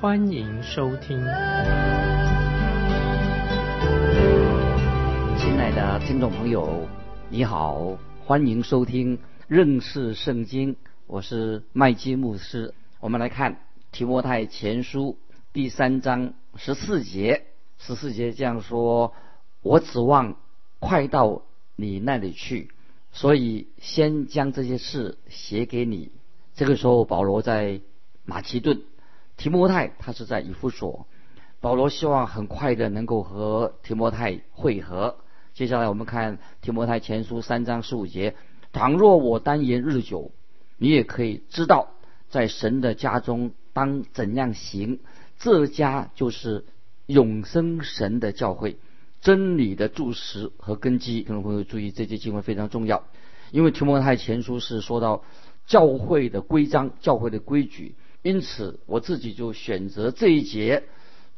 欢迎收听。亲爱的听众朋友，你好，欢迎收听认识圣经。我是麦基牧师，我们来看提摩太前书第三章十四节，十四节这样说：“我指望快到你那里去，所以先将这些事写给你。”这个时候，保罗在马其顿，提摩太他是在以弗所。保罗希望很快的能够和提摩太会合。接下来我们看提摩太前书三章十五节：“倘若我单言日久。”你也可以知道，在神的家中当怎样行，这家就是永生神的教会，真理的柱石和根基。听众朋友注意，这节经文非常重要，因为提摩太前书是说到教会的规章、教会的规矩，因此我自己就选择这一节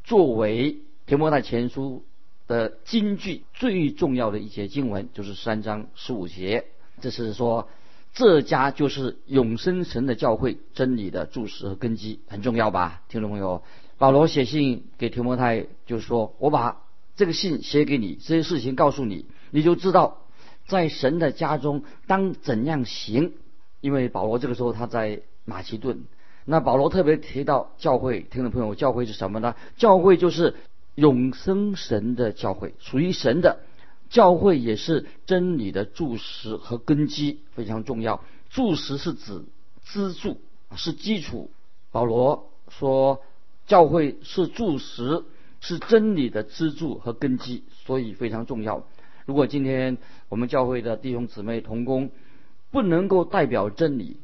作为提摩太前书的金句最重要的一节经文，就是三章十五节。这是说。这家就是永生神的教会，真理的注释和根基，很重要吧？听众朋友，保罗写信给提摩太，就是说我把这个信写给你，这些事情告诉你，你就知道在神的家中当怎样行。因为保罗这个时候他在马其顿，那保罗特别提到教会，听众朋友，教会是什么呢？教会就是永生神的教会，属于神的。教会也是真理的柱石和根基，非常重要。柱石是指支柱，是基础。保罗说，教会是柱石，是真理的支柱和根基，所以非常重要。如果今天我们教会的弟兄姊妹同工不能够代表真理，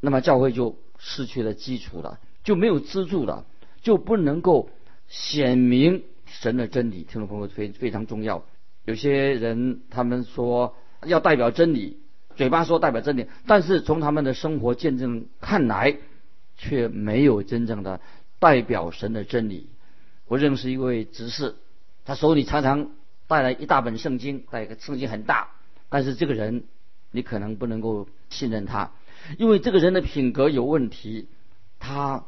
那么教会就失去了基础了，就没有支柱了，就不能够显明神的真理。听众朋友，非非常重要。有些人他们说要代表真理，嘴巴说代表真理，但是从他们的生活见证看来，却没有真正的代表神的真理。我认识一位执事，他手里常常带来一大本圣经，带一个圣经很大，但是这个人你可能不能够信任他，因为这个人的品格有问题，他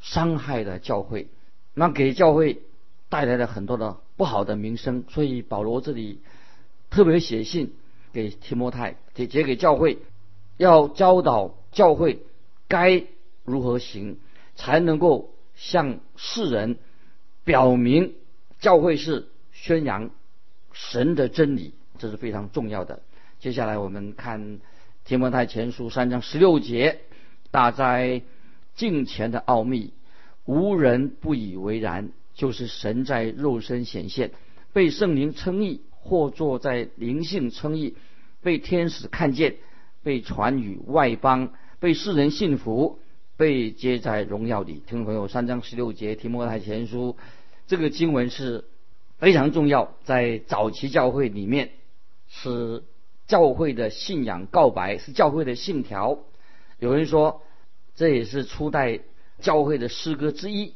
伤害了教会，那给教会带来了很多的。不好的名声，所以保罗这里特别写信给提摩太，写给教会，要教导教会该如何行，才能够向世人表明教会是宣扬神的真理，这是非常重要的。接下来我们看提摩太前书三章十六节，大哉敬前的奥秘，无人不以为然。就是神在肉身显现，被圣灵称义，或坐在灵性称义，被天使看见，被传与外邦，被世人信服，被接在荣耀里。听众朋友，三章十六节提摩太前书，这个经文是非常重要，在早期教会里面是教会的信仰告白，是教会的信条。有人说，这也是初代教会的诗歌之一。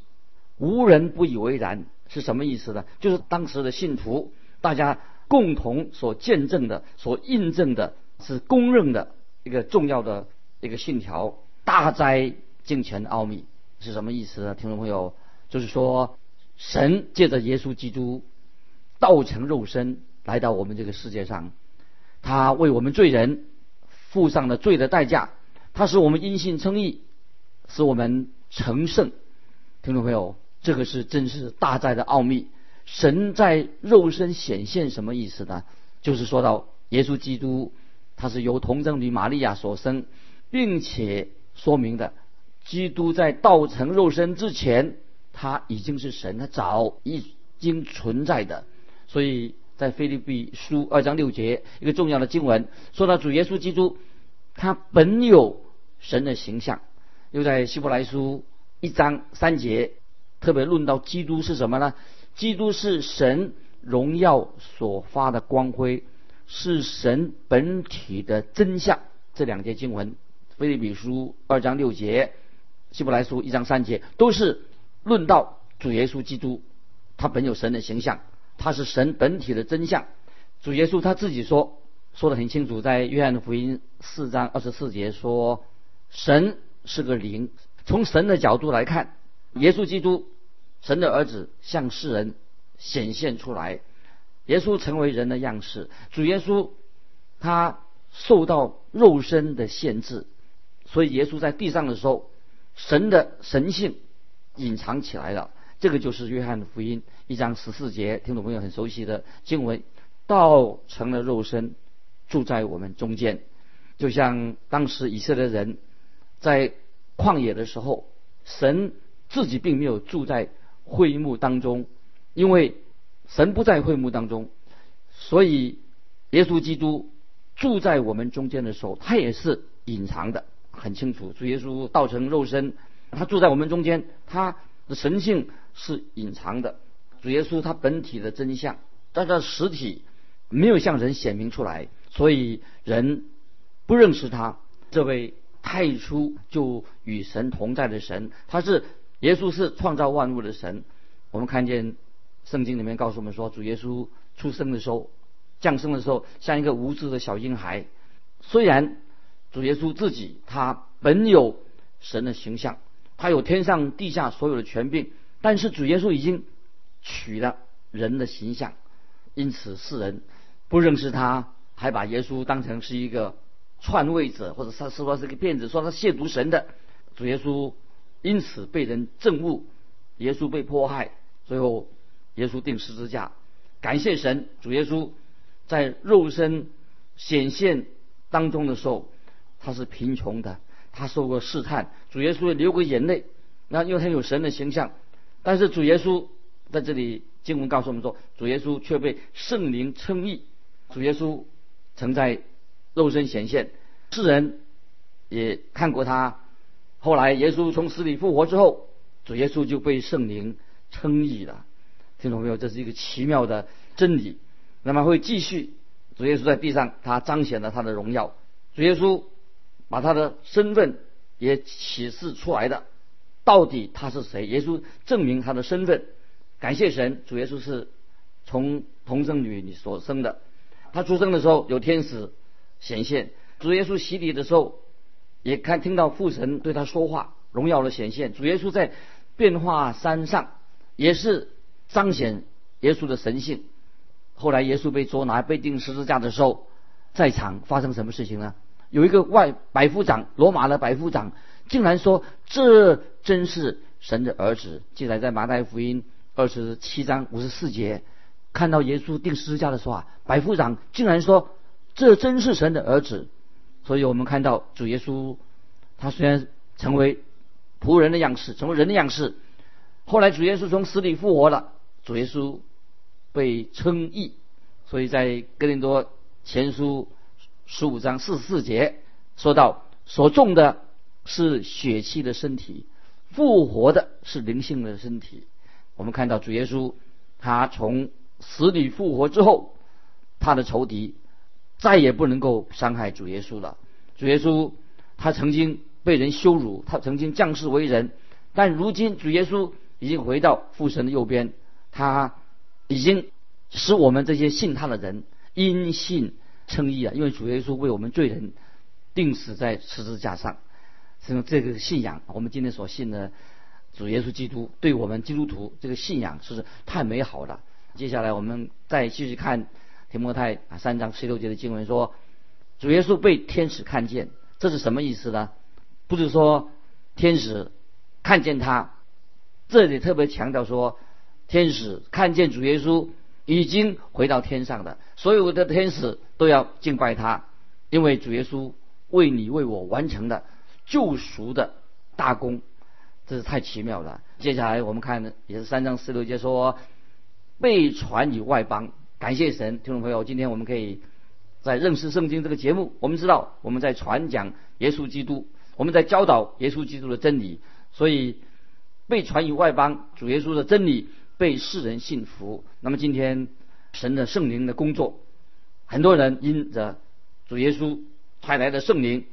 无人不以为然是什么意思呢？就是当时的信徒，大家共同所见证的、所印证的，是公认的一个重要的一个信条。大灾敬虔的奥秘是什么意思呢？听众朋友，就是说，神借着耶稣基督道成肉身来到我们这个世界上，他为我们罪人付上了罪的代价，他使我们因信称义，使我们成圣。听众朋友。这个是真是大灾的奥秘。神在肉身显现什么意思呢？就是说到耶稣基督，他是由童贞女玛利亚所生，并且说明的，基督在道成肉身之前，他已经是神，他早已经存在的。所以在腓立比书二章六节一个重要的经文，说到主耶稣基督，他本有神的形象。又在希伯来书一章三节。特别论到基督是什么呢？基督是神荣耀所发的光辉，是神本体的真相。这两节经文，《菲律比书》二章六节，《希伯来书》一章三节，都是论到主耶稣基督，他本有神的形象，他是神本体的真相。主耶稣他自己说，说的很清楚，在约翰福音四章二十四节说，神是个灵。从神的角度来看，耶稣基督。神的儿子向世人显现出来，耶稣成为人的样式。主耶稣他受到肉身的限制，所以耶稣在地上的时候，神的神性隐藏起来了。这个就是约翰福音一章十四节，听众朋友很熟悉的经文：道成了肉身，住在我们中间。就像当时以色列人在旷野的时候，神自己并没有住在。会幕当中，因为神不在会幕当中，所以耶稣基督住在我们中间的时候，他也是隐藏的，很清楚。主耶稣道成肉身，他住在我们中间，他的神性是隐藏的。主耶稣他本体的真相，但是实体没有向人显明出来，所以人不认识他这位太初就与神同在的神，他是。耶稣是创造万物的神。我们看见圣经里面告诉我们说，主耶稣出生的时候，降生的时候，像一个无知的小婴孩。虽然主耶稣自己他本有神的形象，他有天上地下所有的权柄，但是主耶稣已经取了人的形象，因此世人不认识他，还把耶稣当成是一个篡位者，或者他说是个骗子，说他亵渎神的主耶稣。因此被人憎恶，耶稣被迫害，最后耶稣定十字架。感谢神，主耶稣在肉身显现当中的时候，他是贫穷的，他受过试探，主耶稣流过眼泪。那因为他有神的形象，但是主耶稣在这里经文告诉我们说，主耶稣却被圣灵称义。主耶稣曾在肉身显现，世人也看过他。后来，耶稣从死里复活之后，主耶稣就被圣灵称义了。听懂没有？这是一个奇妙的真理。那么会继续，主耶稣在地上，他彰显了他的荣耀。主耶稣把他的身份也启示出来的，到底他是谁？耶稣证明他的身份。感谢神，主耶稣是从童生女里所生的。他出生的时候有天使显现。主耶稣洗礼的时候。也看听到父神对他说话，荣耀的显现。主耶稣在变化山上也是彰显耶稣的神性。后来耶稣被捉拿、被钉十字架的时候，在场发生什么事情呢？有一个外百夫长，罗马的百夫长，竟然说这真是神的儿子。记载在马太福音二十七章五十四节，看到耶稣钉十字架的时候啊，百夫长竟然说这真是神的儿子。所以我们看到主耶稣，他虽然成为仆人的样式，成为人的样式，后来主耶稣从死里复活了，主耶稣被称义。所以在哥林多前书十五章四十四节说到：所种的是血气的身体，复活的是灵性的身体。我们看到主耶稣，他从死里复活之后，他的仇敌。再也不能够伤害主耶稣了。主耶稣他曾经被人羞辱，他曾经降世为人，但如今主耶稣已经回到父神的右边，他已经使我们这些信他的人因信称义啊！因为主耶稣为我们罪人钉死在十字架上，是用这个信仰，我们今天所信的主耶稣基督，对我们基督徒这个信仰是太美好了。接下来我们再继续看。提摩太啊，三章十六节的经文说，主耶稣被天使看见，这是什么意思呢？不是说天使看见他，这里特别强调说，天使看见主耶稣已经回到天上的，所有的天使都要敬拜他，因为主耶稣为你为我完成的救赎的大功，这是太奇妙了。接下来我们看也是三章十六节说，被传于外邦。感谢神，听众朋友，今天我们可以在认识圣经这个节目，我们知道我们在传讲耶稣基督，我们在教导耶稣基督的真理。所以被传于外邦，主耶稣的真理被世人信服。那么今天神的圣灵的工作，很多人因着主耶稣派来的圣灵，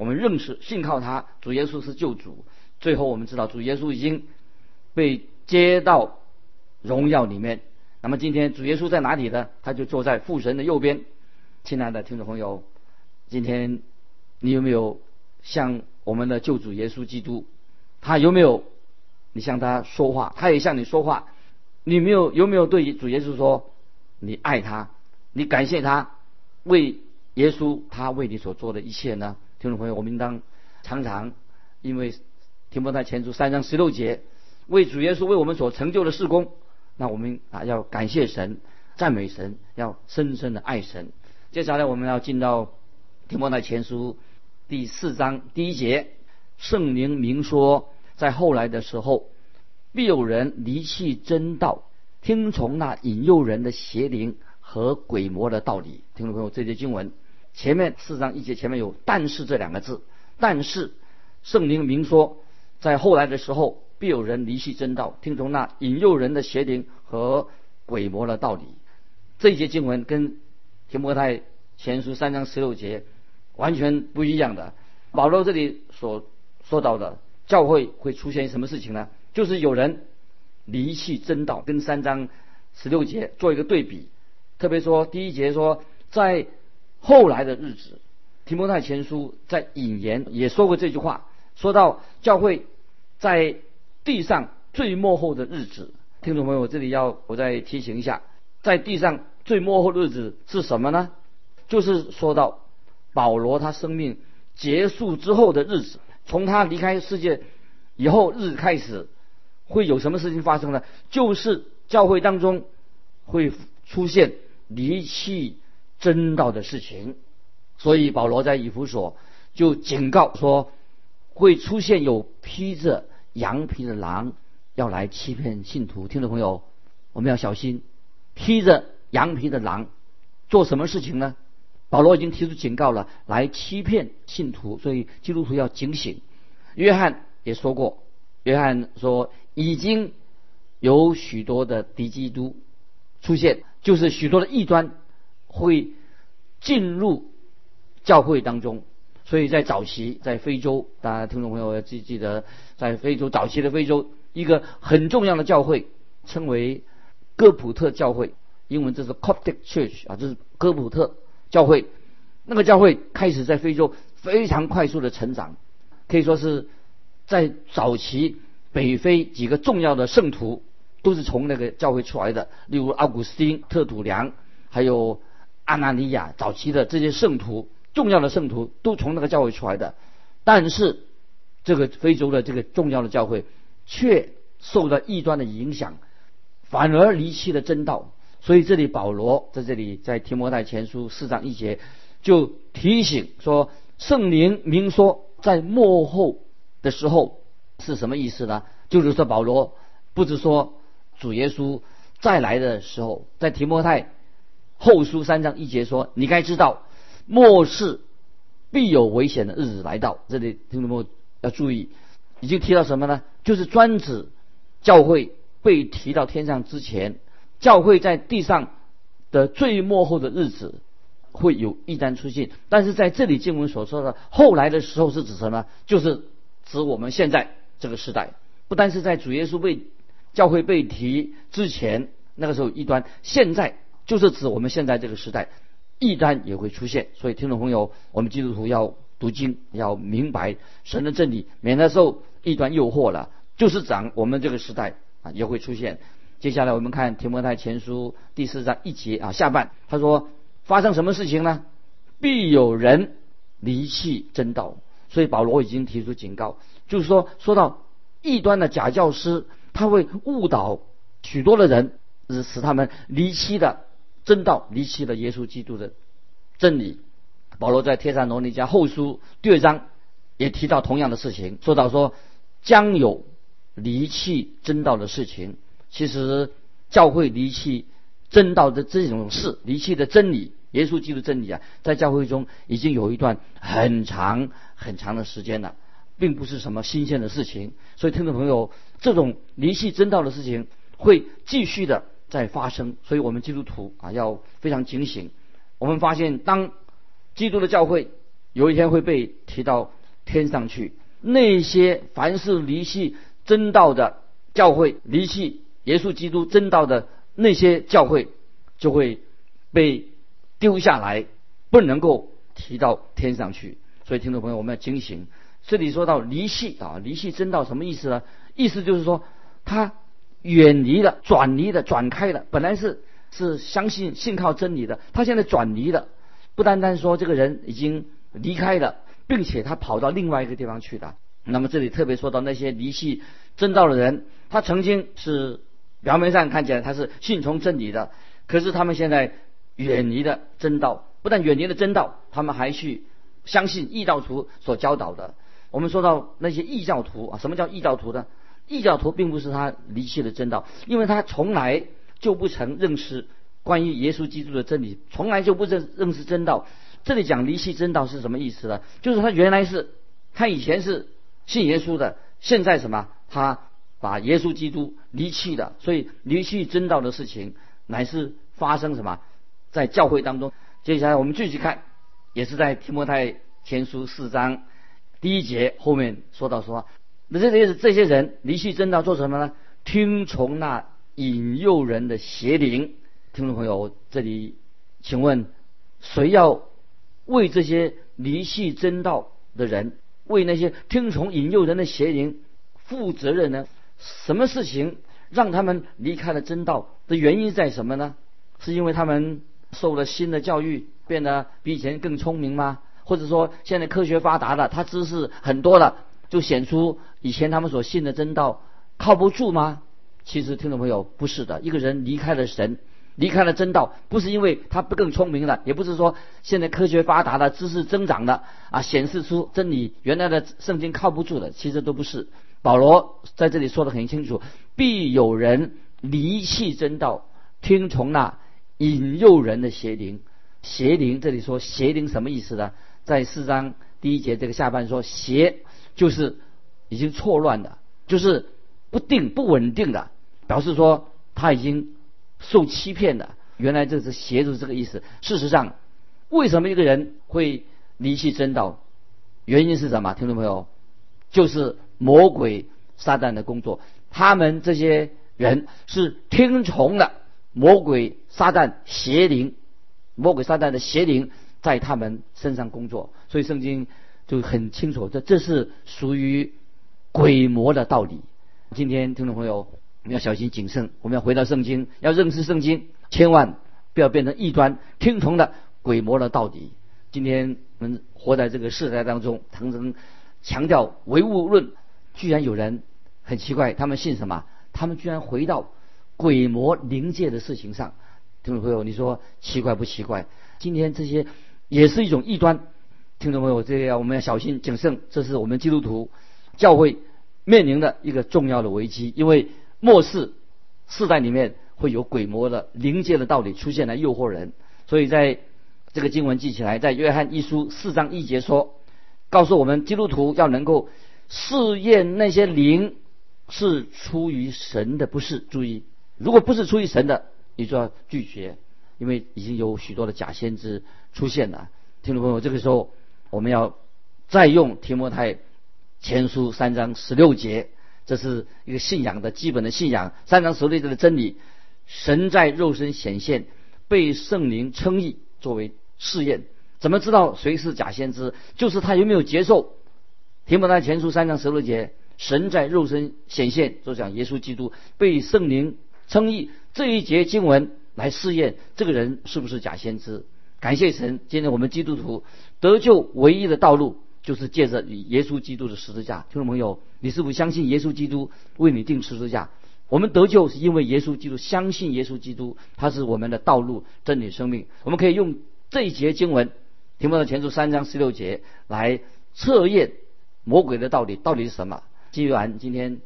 我们认识信靠他，主耶稣是救主。最后我们知道主耶稣已经被接到荣耀里面。那么今天主耶稣在哪里呢？他就坐在父神的右边。亲爱的听众朋友，今天你有没有向我们的救主耶稣基督？他有没有你向他说话？他也向你说话。你没有有没有对主耶稣说你爱他？你感谢他为耶稣他为你所做的一切呢？听众朋友，我们应当常常因为提摩太前书三章十六节为主耶稣为我们所成就的事工，那我们啊要感谢神、赞美神，要深深的爱神。接下来我们要进到提摩太前书第四章第一节，圣灵明说，在后来的时候，必有人离弃真道，听从那引诱人的邪灵和鬼魔的道理。听众朋友，这节经文前面四章一节前面有“但是”这两个字，但是圣灵明说，在后来的时候，必有人离弃真道，听从那引诱人的邪灵和鬼魔的道理。这一节经文跟提摩太前书三章十六节完全不一样的。保罗这里所说到的教会会出现什么事情呢？就是有人离弃真道，跟三章十六节做一个对比。特别说第一节说，在后来的日子，提摩太前书在引言也说过这句话，说到教会在地上最末后的日子。听众朋友，这里要我再提醒一下，在地上。最末后的日子是什么呢？就是说到保罗他生命结束之后的日子，从他离开世界以后日开始，会有什么事情发生呢？就是教会当中会出现离弃真道的事情。所以保罗在以弗所就警告说，会出现有披着羊皮的狼要来欺骗信徒。听众朋友，我们要小心，披着。羊皮的狼做什么事情呢？保罗已经提出警告了，来欺骗信徒，所以基督徒要警醒。约翰也说过，约翰说已经有许多的敌基督出现，就是许多的异端会进入教会当中。所以在早期，在非洲，大家听众朋友要记记得，在非洲早期的非洲，一个很重要的教会称为哥普特教会。英文这是 Coptic Church 啊，这是哥普特教会。那个教会开始在非洲非常快速的成长，可以说是在早期北非几个重要的圣徒都是从那个教会出来的，例如奥古斯丁、特土良，还有阿纳尼亚，早期的这些圣徒，重要的圣徒都从那个教会出来的。但是这个非洲的这个重要的教会却受到异端的影响，反而离弃了真道。所以这里保罗在这里在提摩太前书四章一节就提醒说，圣灵明说在幕后的时候是什么意思呢？就是说保罗不是说主耶稣再来的时候，在提摩太后书三章一节说，你该知道末世必有危险的日子来到。这里听众朋友要注意，已经提到什么呢？就是专指教会被提到天上之前。教会在地上的最末后的日子会有一端出现，但是在这里经文所说的后来的时候是指什么？就是指我们现在这个时代，不单是在主耶稣被教会被提之前那个时候一端，现在就是指我们现在这个时代异端也会出现。所以听众朋友，我们基督徒要读经，要明白神的真理，免得受异端诱惑了。就是讲我们这个时代啊也会出现。接下来我们看提摩太前书第四章一节啊下半，他说发生什么事情呢？必有人离弃真道，所以保罗已经提出警告，就是说说到异端的假教师，他会误导许多的人，使他们离弃的真道，离弃了耶稣基督的真理。保罗在帖撒罗尼迦后书第二章也提到同样的事情，说到说将有离弃真道的事情。其实教会离弃真道的这种事，离弃的真理，耶稣基督真理啊，在教会中已经有一段很长很长的时间了。并不是什么新鲜的事情。所以听众朋友，这种离弃真道的事情会继续的在发生。所以我们基督徒啊要非常警醒。我们发现，当基督的教会有一天会被提到天上去，那些凡是离弃真道的教会，离弃耶稣基督真道的那些教会，就会被丢下来，不能够提到天上去。所以，听众朋友，我们要警醒。这里说到离弃啊，离弃真道什么意思呢？意思就是说，他远离了、转离了、转开了。本来是是相信、信靠真理的，他现在转离了。不单单说这个人已经离开了，并且他跑到另外一个地方去了。那么这里特别说到那些离弃真道的人，他曾经是表面上看起来他是信从真理的，可是他们现在远离了真道。不但远离了真道，他们还去相信异教徒所教导的。我们说到那些异教徒啊，什么叫异教徒呢？异教徒并不是他离弃的真道，因为他从来就不曾认识。关于耶稣基督的真理，从来就不认认识真道。这里讲离弃真道是什么意思呢？就是他原来是，他以前是信耶稣的，现在什么？他把耶稣基督离弃了。所以离弃真道的事情，乃是发生什么？在教会当中。接下来我们继续看，也是在提摩太前书四章第一节后面说到说，那这些这些人离弃真道做什么呢？听从那引诱人的邪灵。听众朋友，这里请问，谁要为这些离弃真道的人，为那些听从引诱人的邪灵负责任呢？什么事情让他们离开了真道的原因在什么呢？是因为他们受了新的教育，变得比以前更聪明吗？或者说现在科学发达了，他知识很多了，就显出以前他们所信的真道靠不住吗？其实，听众朋友，不是的。一个人离开了神。离开了真道，不是因为他不更聪明了，也不是说现在科学发达了，知识增长了啊，显示出真理原来的圣经靠不住的，其实都不是。保罗在这里说的很清楚，必有人离弃真道，听从那引诱人的邪灵。邪灵这里说邪灵什么意思呢？在四章第一节这个下半说邪就是已经错乱的，就是不定不稳定的，表示说他已经。受欺骗的，原来这是邪就是这个意思。事实上，为什么一个人会离弃真道？原因是什么？听众朋友，就是魔鬼撒旦的工作。他们这些人是听从了魔鬼撒旦邪灵，魔鬼撒旦的邪灵在他们身上工作。所以圣经就很清楚，这这是属于鬼魔的道理。今天听众朋友。我们要小心谨慎，我们要回到圣经，要认识圣经，千万不要变成异端，听从了鬼魔的道理。今天我们活在这个时代当中，常常强调唯物论，居然有人很奇怪，他们信什么？他们居然回到鬼魔灵界的事情上。听众朋友，你说奇怪不奇怪？今天这些也是一种异端。听众朋友，这个我们要小心谨慎，这是我们基督徒教会面临的一个重要的危机，因为。末世世代里面会有鬼魔的灵界的道理出现来诱惑人，所以在这个经文记起来，在约翰一书四章一节说，告诉我们基督徒要能够试验那些灵是出于神的，不是注意，如果不是出于神的，你就要拒绝，因为已经有许多的假先知出现了。听众朋友，这个时候我们要再用提摩太前书三章十六节。这是一个信仰的基本的信仰，三章十六节的真理：神在肉身显现，被圣灵称义，作为试验。怎么知道谁是假先知？就是他有没有接受。提摩太前书三章十六节：神在肉身显现，就讲耶稣基督被圣灵称义。这一节经文来试验这个人是不是假先知。感谢神，今天我们基督徒得救唯一的道路。就是借着耶稣基督的十字架，听众朋友，你是否相信耶稣基督为你定十字架？我们得救是因为耶稣基督，相信耶稣基督，他是我们的道路、真理、生命。我们可以用这一节经文，提摩太前书三章十六节来测验魔鬼的道理到底是什么。既然今天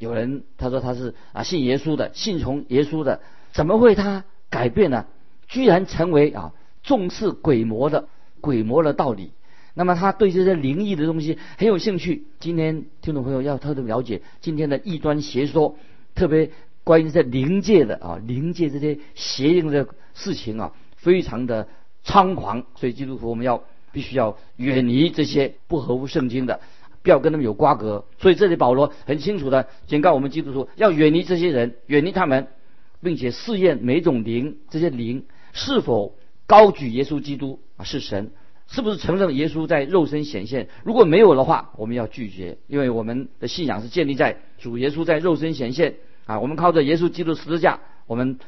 有人他说他是啊信耶稣的，信从耶稣的，怎么会他改变呢？居然成为啊重视鬼魔的鬼魔的道理？那么他对这些灵异的东西很有兴趣。今天听众朋友要特别了解今天的异端邪说，特别关于在灵界的啊，灵界这些邪淫的事情啊，非常的猖狂。所以基督徒我们要必须要远离这些不合乎圣经的，不要跟他们有瓜葛。所以这里保罗很清楚的警告我们基督徒要远离这些人，远离他们，并且试验每种灵，这些灵是否高举耶稣基督啊是神。是不是承认耶稣在肉身显现？如果没有的话，我们要拒绝，因为我们的信仰是建立在主耶稣在肉身显现啊。我们靠着耶稣基督十字架，我们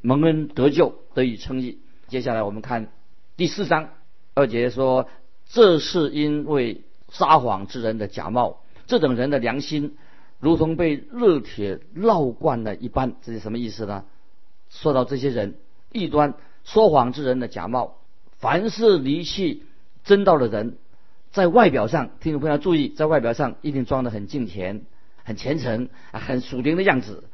蒙恩得救，得以称义。接下来我们看第四章二节说：“这是因为撒谎之人的假冒，这等人的良心如同被热铁烙惯了一般。”这是什么意思呢？说到这些人异端说谎之人的假冒。凡是离弃真道的人，在外表上，听众朋友要注意，在外表上一定装得很敬虔、很虔诚、很属灵的样子。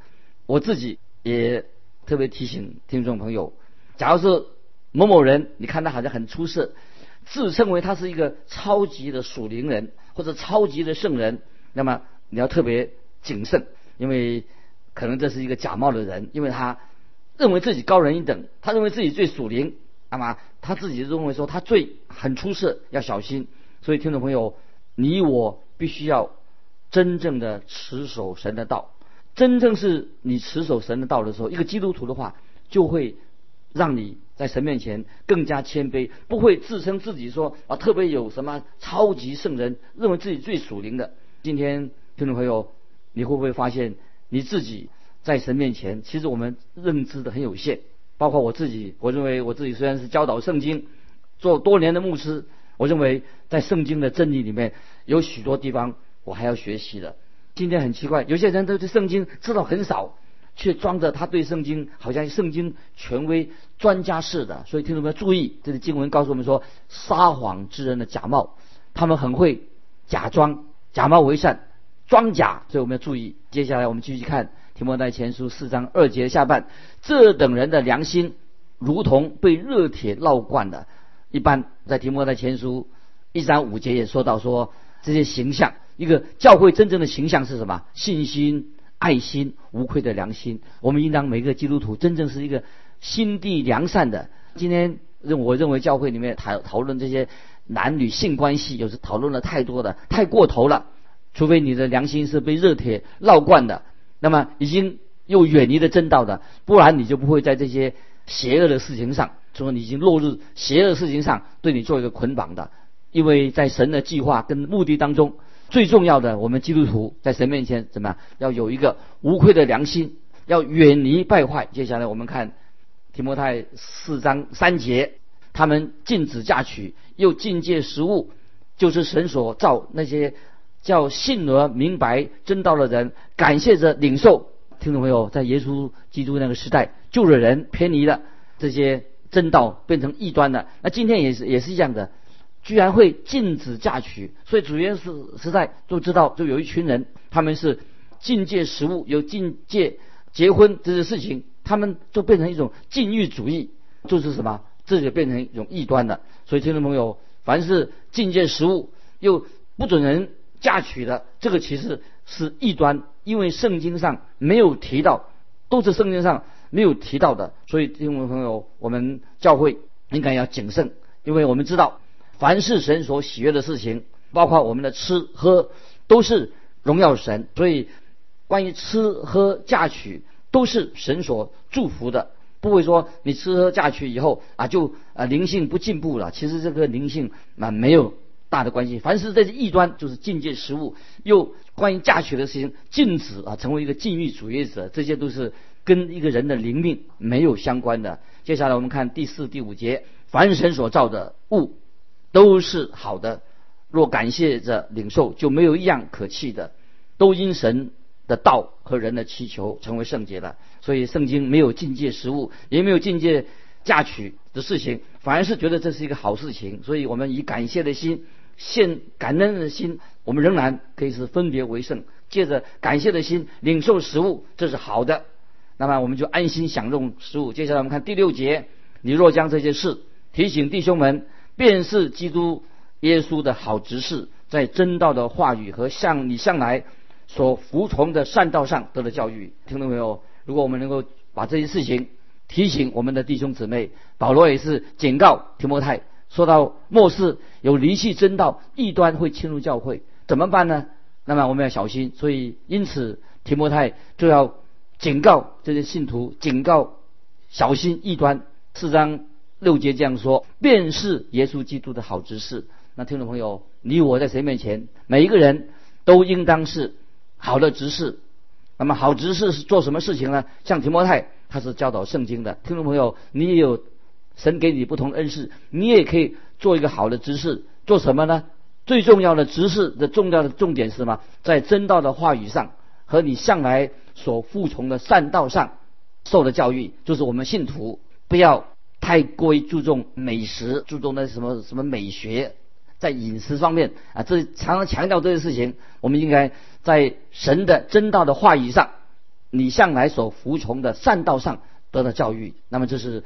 我自己也特别提醒听众朋友，假如是某某人，你看他好像很出色，自称为他是一个超级的属灵人或者超级的圣人，那么你要特别谨慎，因为可能这是一个假冒的人，因为他认为自己高人一等，他认为自己最属灵。那么他自己认为说他最很出色，要小心。所以听众朋友，你我必须要真正的持守神的道。真正是你持守神的道的时候，一个基督徒的话，就会让你在神面前更加谦卑，不会自称自己说啊特别有什么超级圣人，认为自己最属灵的。今天听众朋友，你会不会发现你自己在神面前，其实我们认知的很有限。包括我自己，我认为我自己虽然是教导圣经，做多年的牧师，我认为在圣经的真理里面有许多地方我还要学习的。今天很奇怪，有些人都对圣经知道很少，却装着他对圣经好像圣经权威专家似的。所以听众们要注意，这个经文告诉我们说，撒谎之人的假冒，他们很会假装假冒为善，装假，所以我们要注意。接下来我们继续看。提摩太前书四章二节下半，这等人的良心如同被热铁烙惯的。一般在提摩太前书一章五节也说到说这些形象，一个教会真正的形象是什么？信心、爱心、无愧的良心。我们应当每个基督徒真正是一个心地良善的。今天认我认为教会里面讨讨论这些男女性关系，有时讨论的太多的太过头了。除非你的良心是被热铁烙惯的。那么已经又远离了正道的，不然你就不会在这些邪恶的事情上，说你已经落入邪恶的事情上，对你做一个捆绑的。因为在神的计划跟目的当中，最重要的，我们基督徒在神面前怎么样？要有一个无愧的良心，要远离败坏。接下来我们看提摩太四章三节，他们禁止嫁娶，又禁戒食物，就是神所造那些。叫信而明白真道的人，感谢着领受。听众朋友，在耶稣基督那个时代，救了人偏离了这些真道，变成异端了。那今天也是也是一样的，居然会禁止嫁娶。所以主耶稣时代都知道，就有一群人，他们是禁戒食物，有禁戒结婚这些事情，他们就变成一种禁欲主义，就是什么，这就变成一种异端了。所以听众朋友，凡是禁戒食物又不准人。嫁娶的这个其实是异端，因为圣经上没有提到，都是圣经上没有提到的。所以，听众朋友，我们教会应该要谨慎，因为我们知道，凡是神所喜悦的事情，包括我们的吃喝，都是荣耀神。所以，关于吃喝嫁娶，都是神所祝福的，不会说你吃喝嫁娶以后啊，就啊灵性不进步了。其实这个灵性啊没有。大的关系，凡是这些异端，就是禁戒食物，又关于嫁娶的事情，禁止啊，成为一个禁欲主义者，这些都是跟一个人的灵命没有相关的。接下来我们看第四、第五节，凡神所造的物都是好的，若感谢着领受，就没有一样可弃的，都因神的道和人的祈求成为圣洁的。所以圣经没有禁戒食物，也没有禁戒嫁娶的事情，反而是觉得这是一个好事情。所以我们以感谢的心。献感恩的心，我们仍然可以是分别为圣，借着感谢的心领受食物，这是好的。那么我们就安心享用食物。接下来我们看第六节：你若将这些事提醒弟兄们，便是基督耶稣的好执事，在真道的话语和向你向来所服从的善道上得了教育。听懂没有？如果我们能够把这些事情提醒我们的弟兄姊妹，保罗也是警告提摩太，说到末世有离弃真道、异端会侵入教会，怎么办呢？那么我们要小心。所以因此提摩太就要警告这些信徒，警告小心异端。四章六节这样说：便是耶稣基督的好执事。那听众朋友，你我在谁面前，每一个人都应当是好的执事。那么好执事是做什么事情呢？像提摩太，他是教导圣经的。听众朋友，你也有神给你不同的恩赐，你也可以做一个好的执事。做什么呢？最重要的执事的重要的重点是什么？在真道的话语上和你向来所服从的善道上受的教育，就是我们信徒不要太过于注重美食，注重那什么什么美学，在饮食方面啊，这常常强调这些事情。我们应该。在神的真道的话语上，你向来所服从的善道上得到教育，那么这是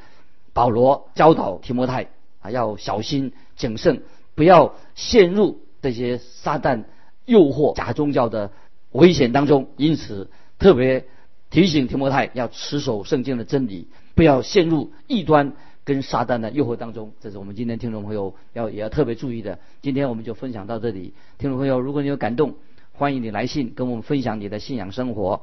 保罗教导提摩太啊，要小心谨慎，不要陷入这些撒旦诱惑、假宗教的危险当中。因此，特别提醒提摩太要持守圣经的真理，不要陷入异端跟撒旦的诱惑当中。这是我们今天听众朋友要也要特别注意的。今天我们就分享到这里，听众朋友，如果你有感动。欢迎你来信跟我们分享你的信仰生活。